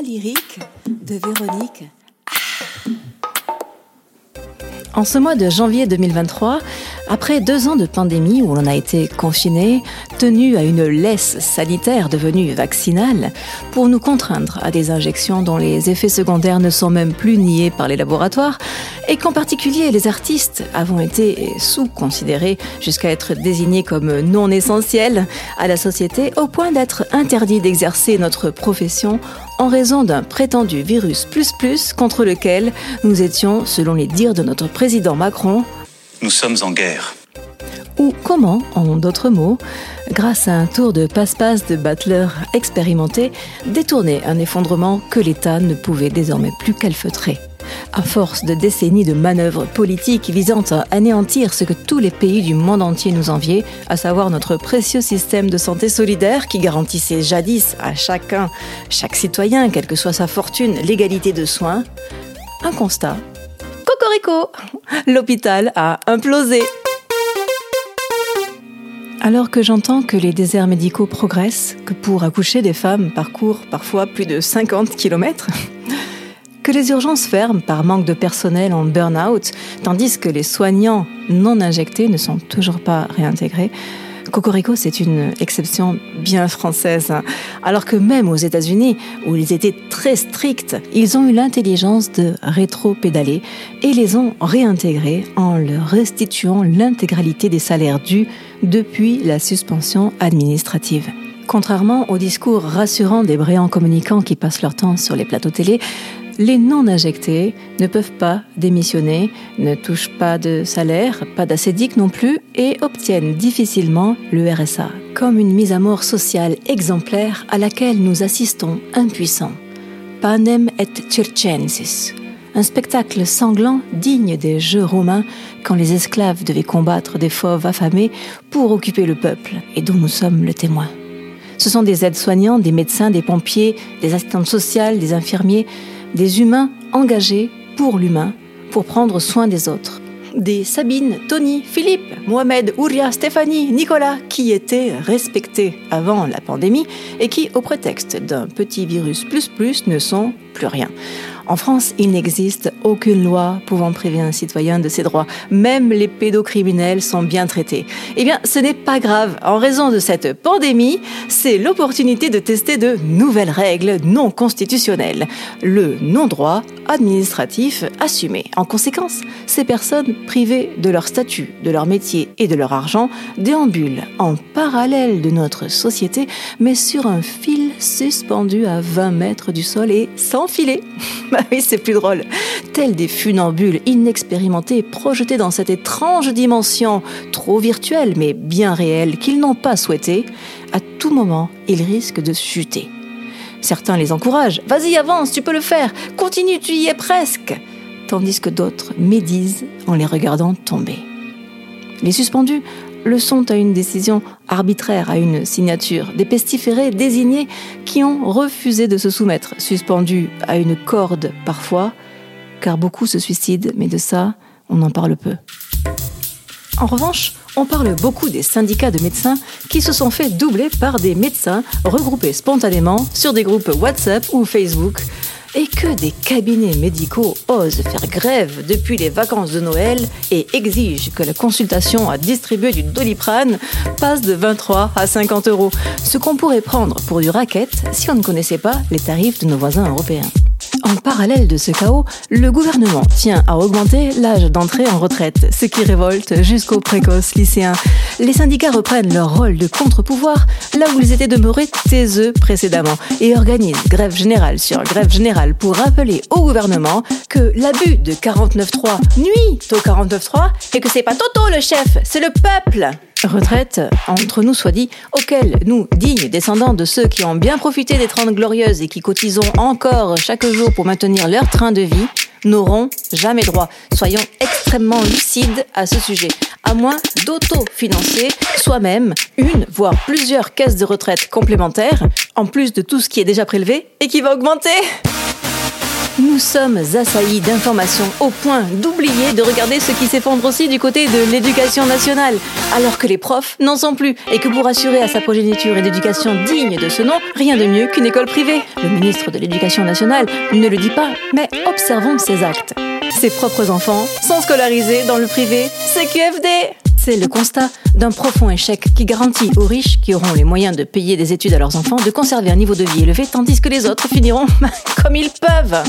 voix lyrique de Véronique. En ce mois de janvier 2023, après deux ans de pandémie où l'on a été confiné, tenu à une laisse sanitaire devenue vaccinale, pour nous contraindre à des injections dont les effets secondaires ne sont même plus niés par les laboratoires, et qu'en particulier les artistes avons été sous-considérés jusqu'à être désignés comme non essentiels à la société au point d'être interdits d'exercer notre profession en raison d'un prétendu virus plus plus contre lequel nous étions, selon les dires de notre président Macron, nous sommes en guerre. Ou comment, en d'autres mots, grâce à un tour de passe-passe de battleurs expérimentés, détourner un effondrement que l'État ne pouvait désormais plus calfeutrer. À force de décennies de manœuvres politiques visant à anéantir ce que tous les pays du monde entier nous enviaient, à savoir notre précieux système de santé solidaire qui garantissait jadis à chacun, chaque citoyen, quelle que soit sa fortune, l'égalité de soins, un constat. Cocorico L'hôpital a implosé. Alors que j'entends que les déserts médicaux progressent, que pour accoucher des femmes parcourent parfois plus de 50 kilomètres, que les urgences ferment par manque de personnel en burn-out, tandis que les soignants non injectés ne sont toujours pas réintégrés. Cocorico, c'est une exception bien française. Alors que même aux États-Unis, où ils étaient très stricts, ils ont eu l'intelligence de rétro-pédaler et les ont réintégrés en leur restituant l'intégralité des salaires dus depuis la suspension administrative. Contrairement au discours rassurant des brillants communicants qui passent leur temps sur les plateaux télé, les non injectés ne peuvent pas démissionner, ne touchent pas de salaire, pas d'acédique non plus et obtiennent difficilement le RSA, comme une mise à mort sociale exemplaire à laquelle nous assistons impuissants. Panem et circensis. Un spectacle sanglant digne des jeux romains quand les esclaves devaient combattre des fauves affamés pour occuper le peuple et dont nous sommes le témoin. Ce sont des aides-soignants, des médecins, des pompiers, des assistantes sociales, des infirmiers, des humains engagés pour l'humain, pour prendre soin des autres. Des Sabine, Tony, Philippe, Mohamed, Ouria, Stéphanie, Nicolas, qui étaient respectés avant la pandémie et qui, au prétexte d'un petit virus plus plus, ne sont plus rien. En France, il n'existe aucune loi pouvant priver un citoyen de ses droits. Même les pédocriminels sont bien traités. Eh bien, ce n'est pas grave. En raison de cette pandémie, c'est l'opportunité de tester de nouvelles règles non constitutionnelles. Le non-droit administratif assumé. En conséquence, ces personnes privées de leur statut, de leur métier et de leur argent déambulent en parallèle de notre société, mais sur un fil suspendu à 20 mètres du sol et sans filet. Bah oui, c'est plus drôle. Tels des funambules inexpérimentés projetés dans cette étrange dimension, trop virtuelle mais bien réelle, qu'ils n'ont pas souhaité, à tout moment, ils risquent de chuter. Certains les encouragent. Vas-y, avance, tu peux le faire. Continue, tu y es presque. Tandis que d'autres médisent en les regardant tomber. Les suspendus le sont à une décision arbitraire, à une signature, des pestiférés désignés qui ont refusé de se soumettre, suspendus à une corde parfois, car beaucoup se suicident, mais de ça, on en parle peu. En revanche, on parle beaucoup des syndicats de médecins qui se sont fait doubler par des médecins regroupés spontanément sur des groupes WhatsApp ou Facebook et que des cabinets médicaux osent faire grève depuis les vacances de Noël et exigent que la consultation à distribuer du doliprane passe de 23 à 50 euros, ce qu'on pourrait prendre pour du racket si on ne connaissait pas les tarifs de nos voisins européens. En parallèle de ce chaos, le gouvernement tient à augmenter l'âge d'entrée en retraite, ce qui révolte jusqu'aux précoces lycéens. Les syndicats reprennent leur rôle de contre-pouvoir là où ils étaient demeurés taiseux précédemment et organisent grève générale sur grève générale pour rappeler au gouvernement que l'abus de 49.3 nuit au 49.3 et que c'est pas Toto le chef, c'est le peuple. Retraite, entre nous soit dit, auquel nous, dignes descendants de ceux qui ont bien profité des Trente Glorieuses et qui cotisons encore chaque jour pour maintenir leur train de vie, n'auront jamais droit. Soyons extrêmement lucides à ce sujet. À moins d'auto-financer soi-même une, voire plusieurs caisses de retraite complémentaires, en plus de tout ce qui est déjà prélevé et qui va augmenter. Nous sommes assaillis d'informations au point d'oublier de regarder ce qui s'effondre aussi du côté de l'éducation nationale, alors que les profs n'en sont plus et que pour assurer à sa progéniture une éducation digne de ce nom, rien de mieux qu'une école privée. Le ministre de l'Éducation nationale ne le dit pas, mais observons ses actes. Ses propres enfants sont scolarisés dans le privé CQFD. C'est le constat d'un profond échec qui garantit aux riches qui auront les moyens de payer des études à leurs enfants de conserver un niveau de vie élevé tandis que les autres finiront comme ils peuvent.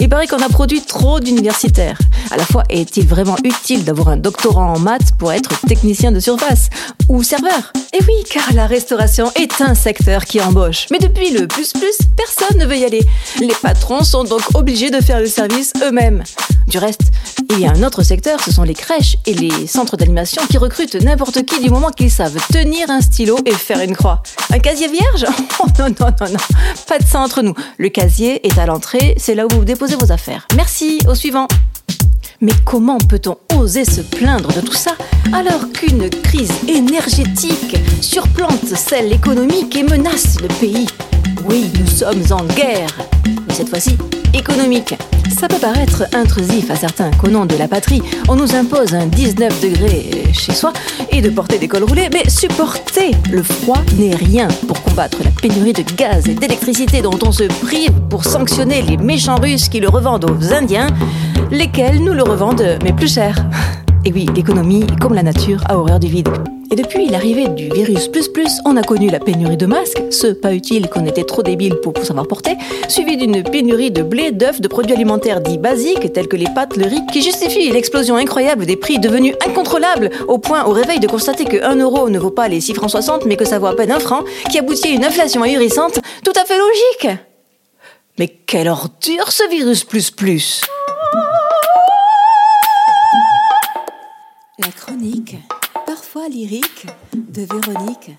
Il paraît qu'on a produit trop d'universitaires. À la fois, est-il vraiment utile d'avoir un doctorat en maths pour être technicien de surface ou serveur? Eh oui, car la restauration est un secteur qui embauche. Mais depuis le plus plus, personne ne veut y aller. Les patrons sont donc obligés de faire le service eux-mêmes. Du reste, il y a un autre secteur, ce sont les crèches et les centres d'animation qui recrutent n'importe qui du moment qu'ils savent tenir un stylo et faire une croix. Un casier vierge? Oh non, non, non, non. Pas de ça entre nous. Le casier est à l'entrée, c'est là où vous déposez vos affaires. Merci, au suivant. Mais comment peut-on oser se plaindre de tout ça alors qu'une crise énergétique surplante celle économique et menace le pays? Oui, nous sommes en guerre, cette fois-ci économique. Ça peut paraître intrusif à certains qu'au nom de la patrie, on nous impose un 19 degrés chez soi et de porter des cols roulés, mais supporter le froid n'est rien pour combattre la pénurie de gaz et d'électricité dont on se prive pour sanctionner les méchants Russes qui le revendent aux Indiens, lesquels nous le revendent mais plus cher. Et oui, l'économie, comme la nature, a horreur du vide. Et depuis l'arrivée du virus plus plus, on a connu la pénurie de masques, ceux pas utiles qu'on était trop débiles pour, savoir porter, suivi d'une pénurie de blé, d'œufs, de produits alimentaires dits basiques tels que les pâtes, le riz, qui justifie l'explosion incroyable des prix devenus incontrôlables au point au réveil de constater que 1 euro ne vaut pas les 6 francs 60 mais que ça vaut à peine un franc, qui aboutit à une inflation ahurissante tout à fait logique. Mais quelle ordure ce virus plus plus La chronique lyrique de Véronique.